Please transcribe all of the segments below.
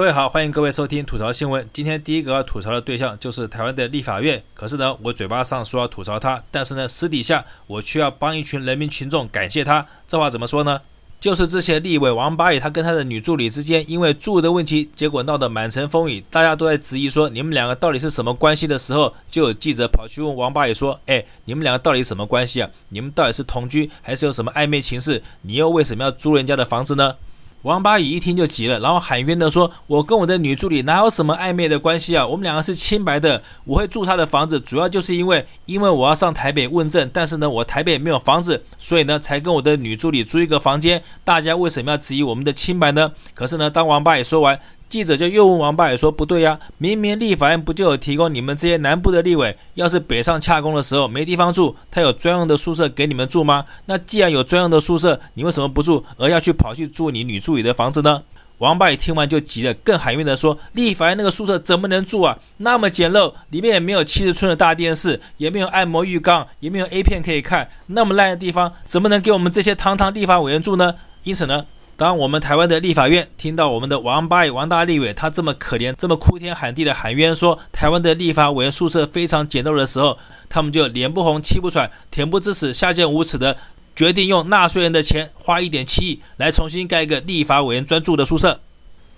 各位好，欢迎各位收听吐槽新闻。今天第一个要吐槽的对象就是台湾的立法院。可是呢，我嘴巴上说要吐槽他，但是呢，私底下我却要帮一群人民群众感谢他。这话怎么说呢？就是这些立委王八爷他跟他的女助理之间因为住的问题，结果闹得满城风雨，大家都在质疑说你们两个到底是什么关系的时候，就有记者跑去问王八爷说：“哎，你们两个到底什么关系啊？你们到底是同居还是有什么暧昧情事？你又为什么要租人家的房子呢？”王八爷一听就急了，然后喊冤的说：“我跟我的女助理哪有什么暧昧的关系啊？我们两个是清白的。我会住她的房子，主要就是因为因为我要上台北问政，但是呢，我台北没有房子，所以呢，才跟我的女助理租一个房间。大家为什么要质疑我们的清白呢？可是呢，当王八爷说完。”记者就又问王八爷说：“不对呀，明明立法院不就有提供你们这些南部的立委，要是北上洽公的时候没地方住，他有专用的宿舍给你们住吗？那既然有专用的宿舍，你为什么不住，而要去跑去住你女助理的房子呢？”王八爷听完就急了，更喊冤的说：“立法院那个宿舍怎么能住啊？那么简陋，里面也没有七十寸的大电视，也没有按摩浴缸，也没有 A 片可以看，那么烂的地方，怎么能给我们这些堂堂立法委员住呢？因此呢。”当我们台湾的立法院听到我们的王八爷王大立委他这么可怜、这么哭天喊地的喊冤，说台湾的立法委员宿舍非常简陋的时候，他们就脸不红气不喘、恬不知耻、下贱无耻的决定用纳税人的钱花一点七亿来重新盖一个立法委员专住的宿舍。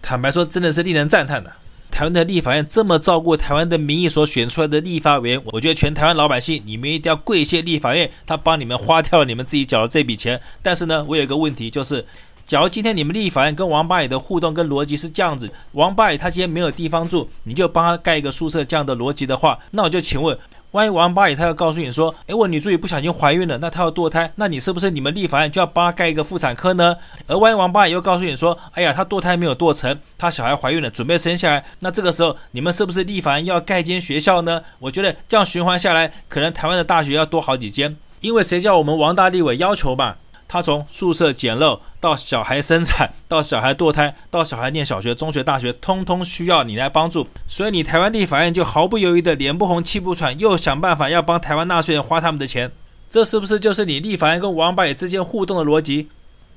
坦白说，真的是令人赞叹的。台湾的立法院这么照顾台湾的民意所选出来的立法委员，我觉得全台湾老百姓你们一定要跪谢立法院，他帮你们花掉了你们自己缴的这笔钱。但是呢，我有一个问题就是。假如今天你们立法院跟王八爷的互动跟逻辑是这样子，王八爷他今天没有地方住，你就帮他盖一个宿舍，这样的逻辑的话，那我就请问，万一王八爷他要告诉你说，诶，我女助理不小心怀孕了，那他要堕胎，那你是不是你们立法院就要帮他盖一个妇产科呢？而万一王八爷又告诉你说，哎呀，他堕胎没有堕成，他小孩怀孕了，准备生下来，那这个时候你们是不是立法院要盖一间学校呢？我觉得这样循环下来，可能台湾的大学要多好几间，因为谁叫我们王大立委要求嘛？他从宿舍简陋到小孩生产，到小孩堕胎，到小孩念小学、中学、大学，通通需要你来帮助。所以你台湾立法院就毫不犹豫的脸不红气不喘，又想办法要帮台湾纳税人花他们的钱。这是不是就是你立法院跟王八爷之间互动的逻辑？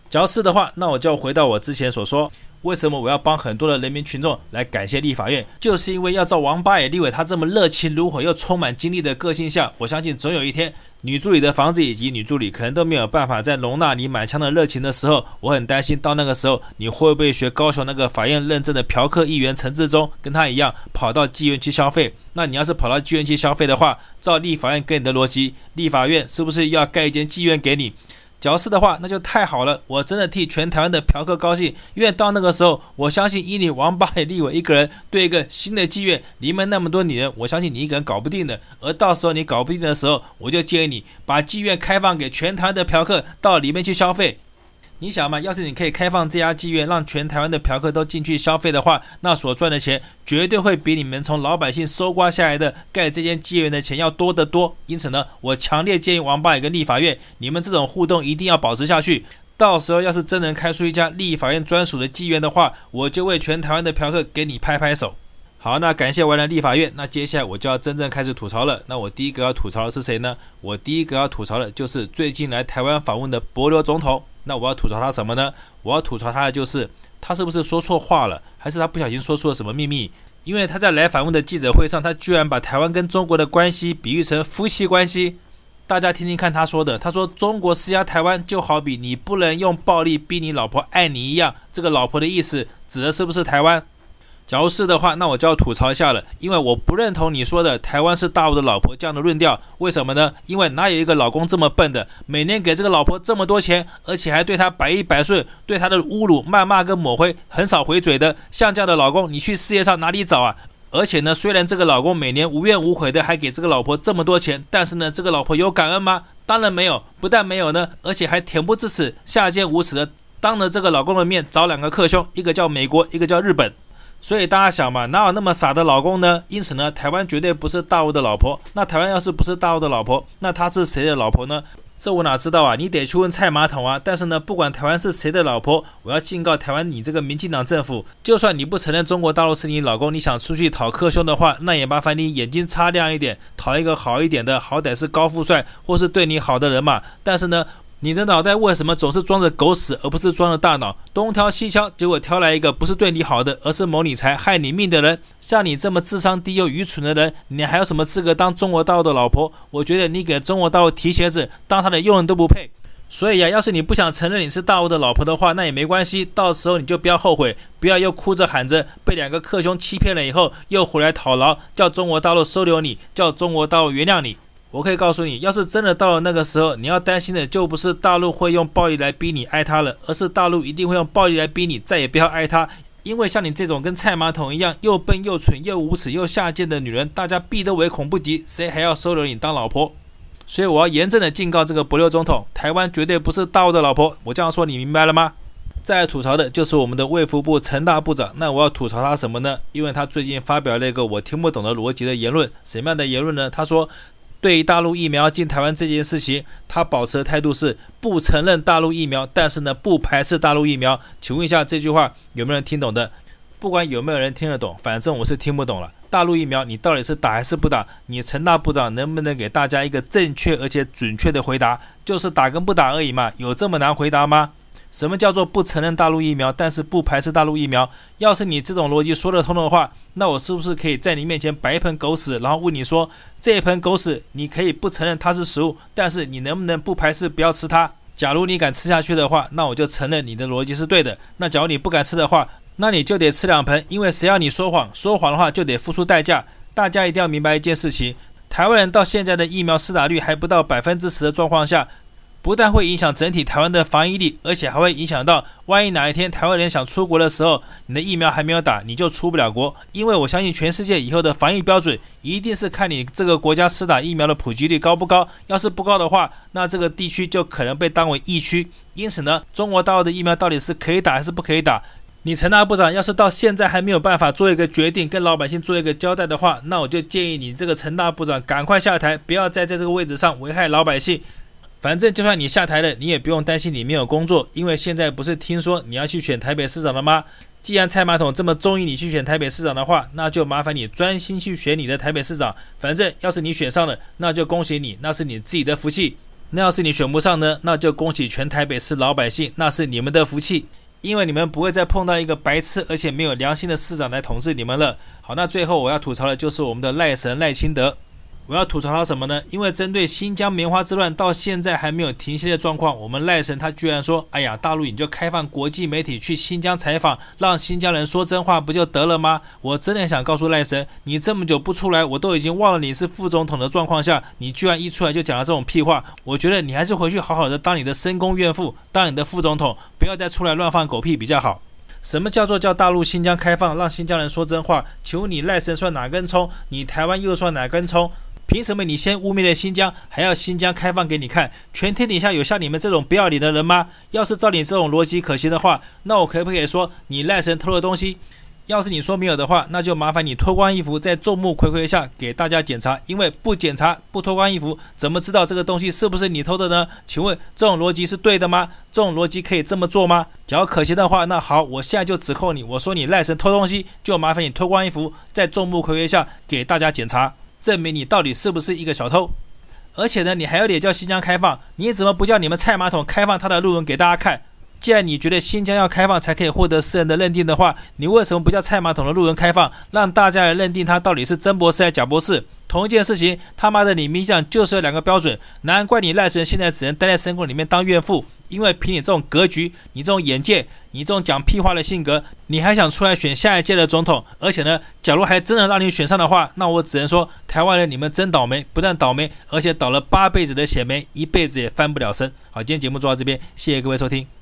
只要是的话，那我就要回到我之前所说，为什么我要帮很多的人民群众来感谢立法院？就是因为要照王八爷立委他这么热情如火又充满精力的个性下，我相信总有一天。女助理的房子以及女助理可能都没有办法在容纳你满腔的热情的时候，我很担心到那个时候你会不会学高雄那个法院认证的嫖客议员陈志忠，跟他一样跑到妓院去消费？那你要是跑到妓院去消费的话，照立法院给你的逻辑，立法院是不是要盖一间妓院给你？小事的话，那就太好了。我真的替全台湾的嫖客高兴，因为到那个时候，我相信以你王八也立委一个人对一个新的妓院里面那么多女人，我相信你一个人搞不定的。而到时候你搞不定的时候，我就建议你把妓院开放给全台湾的嫖客到里面去消费。你想嘛，要是你可以开放这家妓院，让全台湾的嫖客都进去消费的话，那所赚的钱绝对会比你们从老百姓搜刮下来的盖这间妓院的钱要多得多。因此呢，我强烈建议王八爷跟立法院，你们这种互动一定要保持下去。到时候要是真能开出一家立法院专属的妓院的话，我就为全台湾的嫖客给你拍拍手。好，那感谢完了立法院，那接下来我就要真正开始吐槽了。那我第一个要吐槽的是谁呢？我第一个要吐槽的就是最近来台湾访问的博罗总统。那我要吐槽他什么呢？我要吐槽他的就是他是不是说错话了，还是他不小心说出了什么秘密？因为他在来访问的记者会上，他居然把台湾跟中国的关系比喻成夫妻关系。大家听听看他说的，他说中国施压台湾就好比你不能用暴力逼你老婆爱你一样，这个老婆的意思指的是不是台湾？假如是的话，那我就要吐槽一下了，因为我不认同你说的台湾是大陆的老婆这样的论调。为什么呢？因为哪有一个老公这么笨的，每年给这个老婆这么多钱，而且还对她百依百顺，对她的侮辱、谩骂跟抹黑很少回嘴的？像这样的老公，你去世界上哪里找啊？而且呢，虽然这个老公每年无怨无悔的还给这个老婆这么多钱，但是呢，这个老婆有感恩吗？当然没有，不但没有呢，而且还恬不知耻、下贱无耻的当着这个老公的面找两个克兄，一个叫美国，一个叫日本。所以大家想嘛，哪有那么傻的老公呢？因此呢，台湾绝对不是大陆的老婆。那台湾要是不是大陆的老婆，那她是谁的老婆呢？这我哪知道啊？你得去问蔡马桶啊。但是呢，不管台湾是谁的老婆，我要警告台湾，你这个民进党政府，就算你不承认中国大陆是你老公，你想出去讨克兄的话，那也麻烦你眼睛擦亮一点，讨一个好一点的，好歹是高富帅或是对你好的人嘛。但是呢。你的脑袋为什么总是装着狗屎，而不是装着大脑？东挑西挑，结果挑来一个不是对你好的，而是谋你财、害你命的人。像你这么智商低又愚蠢的人，你还有什么资格当中国大陆的老婆？我觉得你给中国大陆提鞋子，当他的佣人都不配。所以呀，要是你不想承认你是大陆的老婆的话，那也没关系，到时候你就不要后悔，不要又哭着喊着被两个克兄欺骗了以后，又回来讨饶，叫中国大陆收留你，叫中国大陆原谅你。我可以告诉你，要是真的到了那个时候，你要担心的就不是大陆会用暴力来逼你爱他了，而是大陆一定会用暴力来逼你再也不要爱他。因为像你这种跟菜马桶一样又笨又蠢又无耻又下贱的女人，大家避都唯恐不及，谁还要收留你当老婆？所以我要严正的警告这个不六总统，台湾绝对不是大陆的老婆。我这样说你明白了吗？再吐槽的就是我们的卫福部陈大部长，那我要吐槽他什么呢？因为他最近发表了一个我听不懂的逻辑的言论，什么样的言论呢？他说。对于大陆疫苗进台湾这件事情，他保持的态度是不承认大陆疫苗，但是呢不排斥大陆疫苗。请问一下这句话有没有人听懂的？不管有没有人听得懂，反正我是听不懂了。大陆疫苗你到底是打还是不打？你陈大部长能不能给大家一个正确而且准确的回答？就是打跟不打而已嘛，有这么难回答吗？什么叫做不承认大陆疫苗，但是不排斥大陆疫苗？要是你这种逻辑说得通的话，那我是不是可以在你面前摆一盆狗屎，然后问你说，这一盆狗屎你可以不承认它是食物，但是你能不能不排斥不要吃它？假如你敢吃下去的话，那我就承认你的逻辑是对的。那假如你不敢吃的话，那你就得吃两盆，因为谁要你说谎，说谎的话就得付出代价。大家一定要明白一件事情，台湾人到现在的疫苗施打率还不到百分之十的状况下。不但会影响整体台湾的防疫力，而且还会影响到，万一哪一天台湾人想出国的时候，你的疫苗还没有打，你就出不了国。因为我相信全世界以后的防疫标准，一定是看你这个国家施打疫苗的普及率高不高。要是不高的话，那这个地区就可能被当为疫区。因此呢，中国大陆的疫苗到底是可以打还是不可以打？你陈大部长要是到现在还没有办法做一个决定，跟老百姓做一个交代的话，那我就建议你这个陈大部长赶快下台，不要再在这个位置上危害老百姓。反正就算你下台了，你也不用担心你没有工作，因为现在不是听说你要去选台北市长了吗？既然蔡马桶这么中意你去选台北市长的话，那就麻烦你专心去选你的台北市长。反正要是你选上了，那就恭喜你，那是你自己的福气；那要是你选不上呢，那就恭喜全台北市老百姓，那是你们的福气，因为你们不会再碰到一个白痴而且没有良心的市长来统治你们了。好，那最后我要吐槽的就是我们的赖神赖清德。我要吐槽他什么呢？因为针对新疆棉花之乱到现在还没有停息的状况，我们赖神他居然说：“哎呀，大陆你就开放国际媒体去新疆采访，让新疆人说真话不就得了吗？”我真的想告诉赖神，你这么久不出来，我都已经忘了你是副总统的状况下，你居然一出来就讲了这种屁话。我觉得你还是回去好好的当你的深宫怨妇，当你的副总统，不要再出来乱放狗屁比较好。什么叫做叫大陆新疆开放，让新疆人说真话？请问你赖神算哪根葱？你台湾又算哪根葱？凭什么你先污蔑了新疆，还要新疆开放给你看？全天底下有像你们这种不要脸的人吗？要是照你这种逻辑可行的话，那我可不可以说你赖神偷了东西？要是你说没有的话，那就麻烦你脱光衣服，在众目睽睽下给大家检查。因为不检查、不脱光衣服，怎么知道这个东西是不是你偷的呢？请问这种逻辑是对的吗？这种逻辑可以这么做吗？假如可行的话，那好，我现在就指控你，我说你赖神偷东西，就麻烦你脱光衣服，在众目睽睽下给大家检查。证明你到底是不是一个小偷，而且呢，你还有脸叫新疆开放？你怎么不叫你们菜马桶开放他的论文给大家看？既然你觉得新疆要开放才可以获得世人的认定的话，你为什么不叫菜马桶的路人开放，让大家来认定他到底是真博士还是假博士？同一件事情，他妈的，你冥想就是有两个标准，难怪你赖神现在只能待在深宫里面当怨妇，因为凭你这种格局，你这种眼界，你这种讲屁话的性格，你还想出来选下一届的总统？而且呢，假如还真的让你选上的话，那我只能说，台湾人你们真倒霉，不但倒霉，而且倒了八辈子的血霉，一辈子也翻不了身。好，今天节目做到这边，谢谢各位收听。